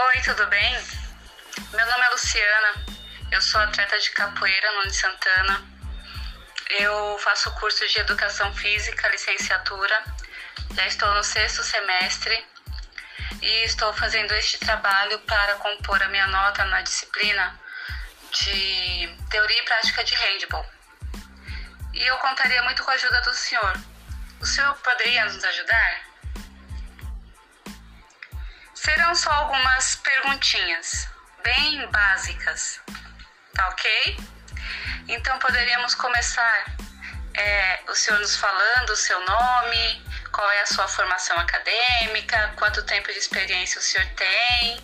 Oi, tudo bem? Meu nome é Luciana, eu sou atleta de capoeira no Santana. Eu faço curso de educação física, licenciatura. Já estou no sexto semestre e estou fazendo este trabalho para compor a minha nota na disciplina de teoria e prática de handball. E eu contaria muito com a ajuda do senhor. O senhor poderia nos ajudar? Serão só algumas perguntinhas, bem básicas, tá ok? Então poderíamos começar é, o senhor nos falando o seu nome, qual é a sua formação acadêmica, quanto tempo de experiência o senhor tem,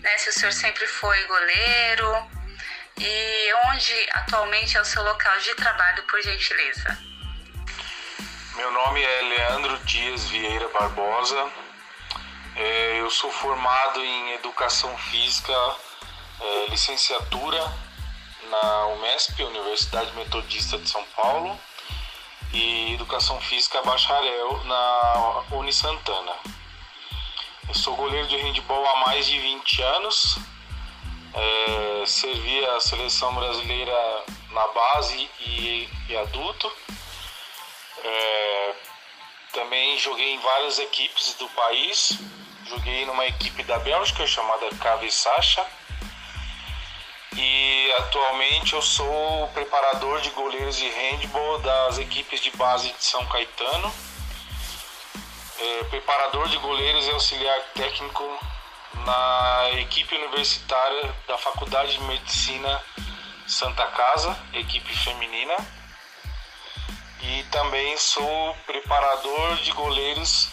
né, se o senhor sempre foi goleiro e onde atualmente é o seu local de trabalho, por gentileza. Meu nome é Leandro Dias Vieira Barbosa, é, eu sou formado em Educação Física, é, licenciatura na UMESP, Universidade Metodista de São Paulo, e Educação Física bacharel na Unisantana. Eu sou goleiro de handball há mais de 20 anos, é, servi a seleção brasileira na base e, e adulto. É, também joguei em várias equipes do país. Joguei numa equipe da Bélgica chamada Cave Sacha. E atualmente eu sou preparador de goleiros de handball das equipes de base de São Caetano. É, preparador de goleiros e auxiliar técnico na equipe universitária da Faculdade de Medicina Santa Casa, equipe feminina e também sou preparador de goleiros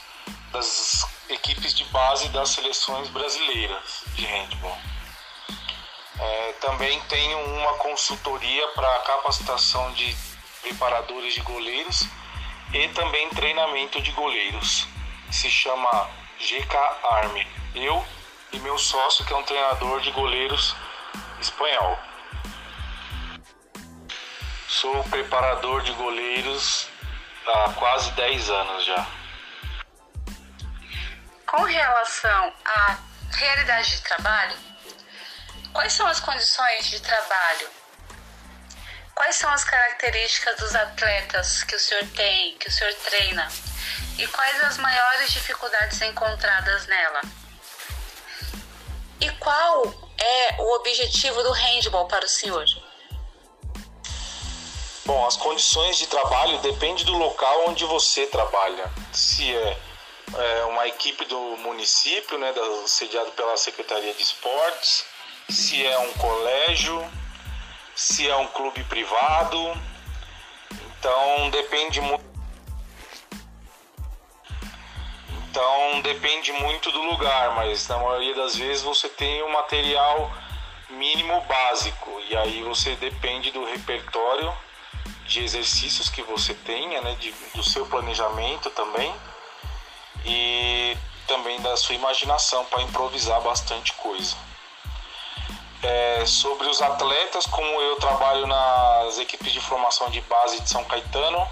das equipes de base das seleções brasileiras de handball. É, também tenho uma consultoria para capacitação de preparadores de goleiros e também treinamento de goleiros. Se chama GK Army. Eu e meu sócio, que é um treinador de goleiros espanhol. Sou preparador de goleiros há quase 10 anos já. Com relação à realidade de trabalho, quais são as condições de trabalho? Quais são as características dos atletas que o senhor tem, que o senhor treina? E quais as maiores dificuldades encontradas nela? E qual é o objetivo do handball para o senhor? Bom, as condições de trabalho depende do local onde você trabalha. Se é, é uma equipe do município, né, da, sediado pela Secretaria de Esportes, se é um colégio, se é um clube privado. Então depende muito. Então depende muito do lugar, mas na maioria das vezes você tem o material mínimo básico e aí você depende do repertório de exercícios que você tenha, né, de, do seu planejamento também e também da sua imaginação para improvisar bastante coisa. É, sobre os atletas, como eu trabalho nas equipes de formação de base de São Caetano,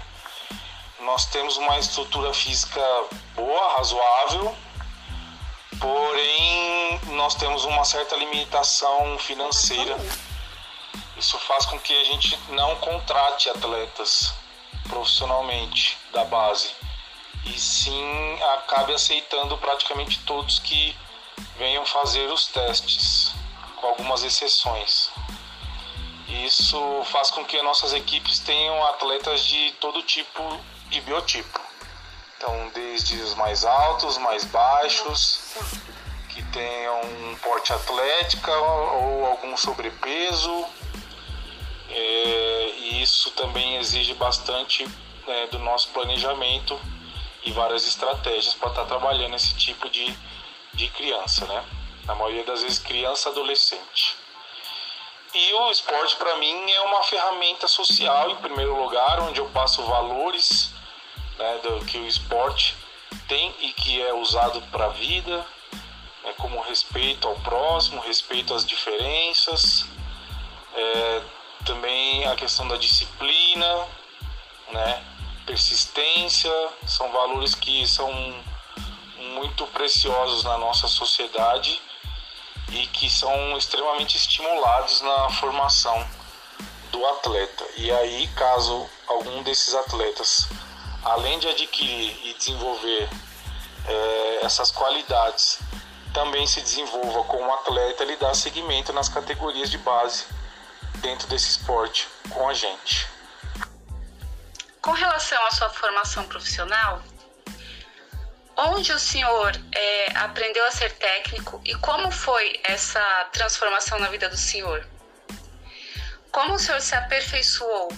nós temos uma estrutura física boa, razoável, porém nós temos uma certa limitação financeira isso faz com que a gente não contrate atletas profissionalmente da base e sim acabe aceitando praticamente todos que venham fazer os testes, com algumas exceções. Isso faz com que nossas equipes tenham atletas de todo tipo de biotipo. Então, desde os mais altos, mais baixos, que tenham um porte atlética ou algum sobrepeso, isso também exige bastante né, do nosso planejamento e várias estratégias para estar tá trabalhando esse tipo de, de criança, né? Na maioria das vezes, criança adolescente. E o esporte, para mim, é uma ferramenta social, em primeiro lugar, onde eu passo valores né, do que o esporte tem e que é usado para a vida, né, como respeito ao próximo, respeito às diferenças, é, também a questão da disciplina, né? persistência, são valores que são muito preciosos na nossa sociedade e que são extremamente estimulados na formação do atleta. E aí, caso algum desses atletas, além de adquirir e desenvolver é, essas qualidades, também se desenvolva como atleta, ele dá seguimento nas categorias de base dentro desse esporte com a gente. Com relação à sua formação profissional, onde o senhor é, aprendeu a ser técnico e como foi essa transformação na vida do senhor? Como o senhor se aperfeiçoou?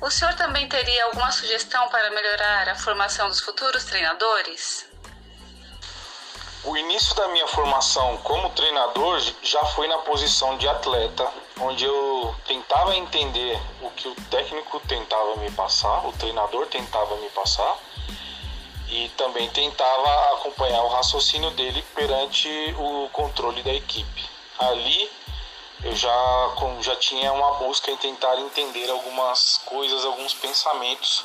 O senhor também teria alguma sugestão para melhorar a formação dos futuros treinadores? O início da minha formação como treinador já foi na posição de atleta, onde eu tentava entender o que o técnico tentava me passar, o treinador tentava me passar, e também tentava acompanhar o raciocínio dele perante o controle da equipe. Ali eu já, já tinha uma busca em tentar entender algumas coisas, alguns pensamentos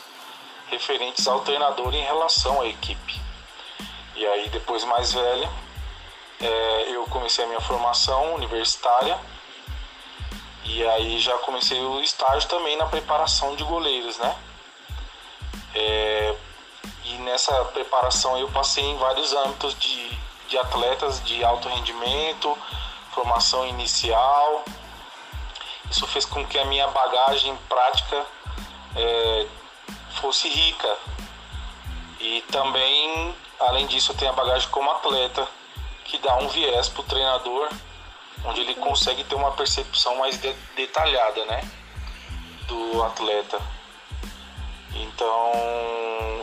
referentes ao treinador em relação à equipe. E aí, depois mais velho, é, eu comecei a minha formação universitária e aí já comecei o estágio também na preparação de goleiros, né? É, e nessa preparação eu passei em vários âmbitos de, de atletas de alto rendimento, formação inicial. Isso fez com que a minha bagagem prática é, fosse rica. E também Além disso, eu tenho a bagagem como atleta, que dá um viés para o treinador, onde ele consegue ter uma percepção mais de detalhada né, do atleta. Então,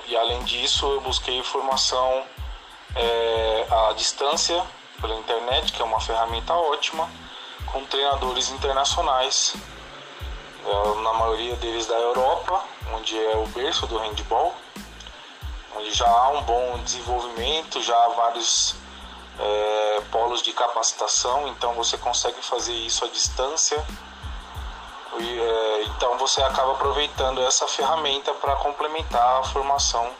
e além disso, eu busquei formação é, à distância pela internet, que é uma ferramenta ótima, com treinadores internacionais, é, na maioria deles da Europa, onde é o berço do handball onde já há um bom desenvolvimento, já há vários é, polos de capacitação, então você consegue fazer isso à distância. E, é, então você acaba aproveitando essa ferramenta para complementar a formação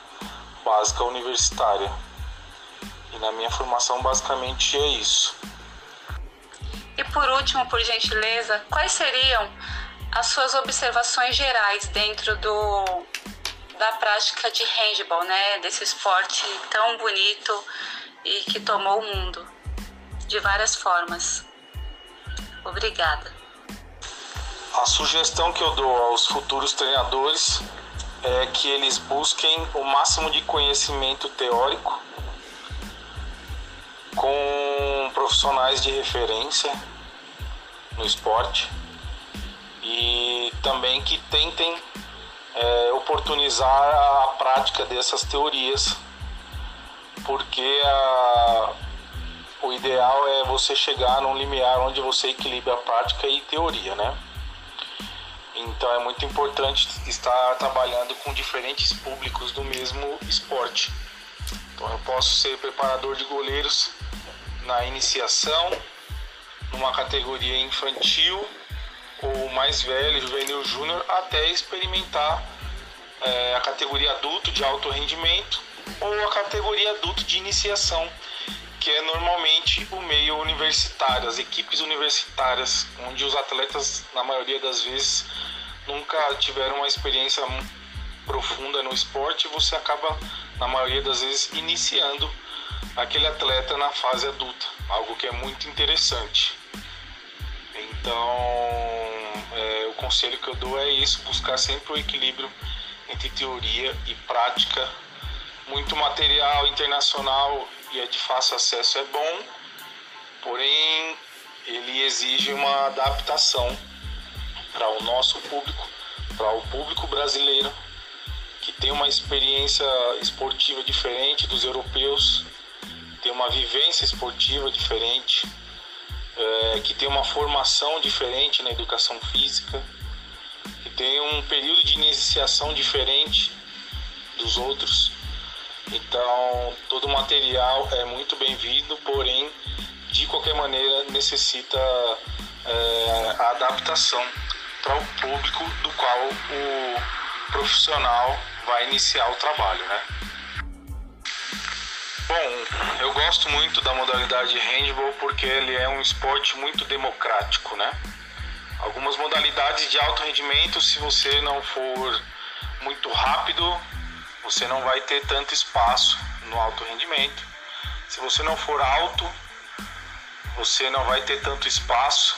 básica universitária. E na minha formação basicamente é isso. E por último, por gentileza, quais seriam as suas observações gerais dentro do da prática de handball, né? Desse esporte tão bonito e que tomou o mundo de várias formas. Obrigada. A sugestão que eu dou aos futuros treinadores é que eles busquem o máximo de conhecimento teórico com profissionais de referência no esporte e também que tentem é, oportunizar a prática dessas teorias, porque a, o ideal é você chegar num limiar onde você equilibra a prática e teoria, né? Então é muito importante estar trabalhando com diferentes públicos do mesmo esporte. Então eu posso ser preparador de goleiros na iniciação, numa categoria infantil ou mais velho, juvenil júnior, até experimentar é, a categoria adulto de alto rendimento ou a categoria adulto de iniciação, que é normalmente o meio universitário, as equipes universitárias, onde os atletas, na maioria das vezes, nunca tiveram uma experiência profunda no esporte você acaba, na maioria das vezes, iniciando aquele atleta na fase adulta, algo que é muito interessante. Então, é, o conselho que eu dou é isso: buscar sempre o equilíbrio entre teoria e prática. Muito material internacional e é de fácil acesso é bom, porém ele exige uma adaptação para o nosso público, para o público brasileiro que tem uma experiência esportiva diferente dos europeus, tem uma vivência esportiva diferente é, que tem uma formação diferente na educação física, que tem um período de iniciação diferente dos outros. Então, todo material é muito bem-vindo, porém, de qualquer maneira, necessita é, a adaptação para o público do qual o profissional vai iniciar o trabalho, né? Bom, eu gosto muito da modalidade handball porque ele é um esporte muito democrático, né? Algumas modalidades de alto rendimento, se você não for muito rápido, você não vai ter tanto espaço no alto rendimento. Se você não for alto, você não vai ter tanto espaço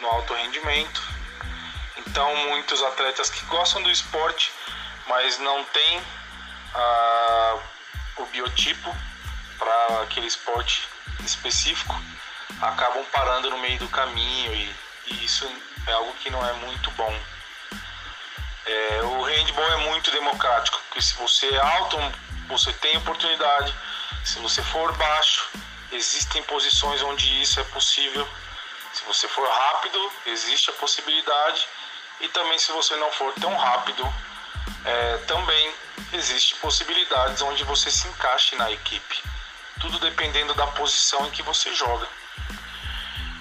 no alto rendimento. Então, muitos atletas que gostam do esporte, mas não têm ah, o biotipo para aquele esporte específico, acabam parando no meio do caminho e, e isso é algo que não é muito bom. Handball é muito democrático, porque se você é alto, você tem oportunidade. Se você for baixo, existem posições onde isso é possível. Se você for rápido, existe a possibilidade. E também se você não for tão rápido, é, também existe possibilidades onde você se encaixe na equipe. Tudo dependendo da posição em que você joga.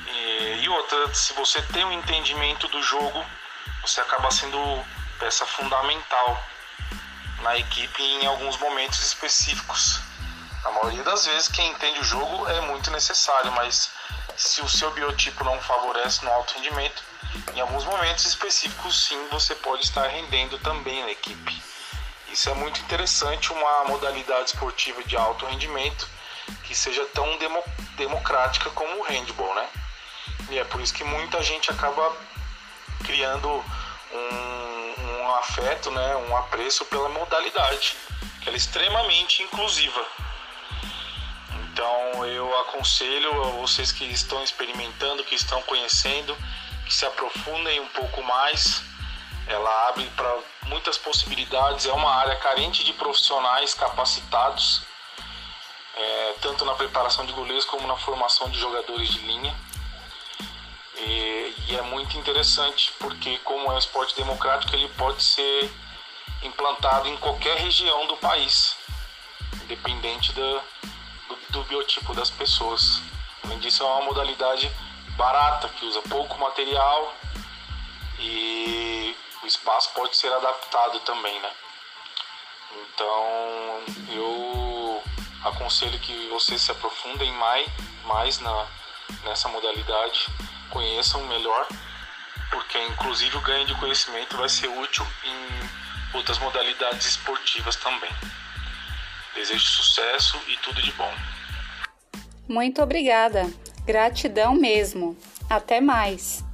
E, e outra, se você tem um entendimento do jogo, você acaba sendo peça fundamental na equipe em alguns momentos específicos. A maioria das vezes, quem entende o jogo é muito necessário, mas se o seu biotipo não favorece no alto rendimento, em alguns momentos específicos, sim, você pode estar rendendo também na equipe. Isso é muito interessante, uma modalidade esportiva de alto rendimento que seja tão demo, democrática como o handball, né? E é por isso que muita gente acaba criando um afeto, né, um apreço pela modalidade, que ela é extremamente inclusiva. Então eu aconselho a vocês que estão experimentando, que estão conhecendo, que se aprofundem um pouco mais. Ela abre para muitas possibilidades, é uma área carente de profissionais capacitados, é, tanto na preparação de goleiros como na formação de jogadores de linha. E, e, é muito interessante porque como é um esporte democrático ele pode ser implantado em qualquer região do país, independente do, do biotipo das pessoas. Além disso é uma modalidade barata que usa pouco material e o espaço pode ser adaptado também, né? Então eu aconselho que vocês se aprofundem mais, mais na, nessa modalidade conheçam melhor, porque inclusive o ganho de conhecimento vai ser útil em outras modalidades esportivas também. Desejo sucesso e tudo de bom. Muito obrigada. Gratidão mesmo. Até mais.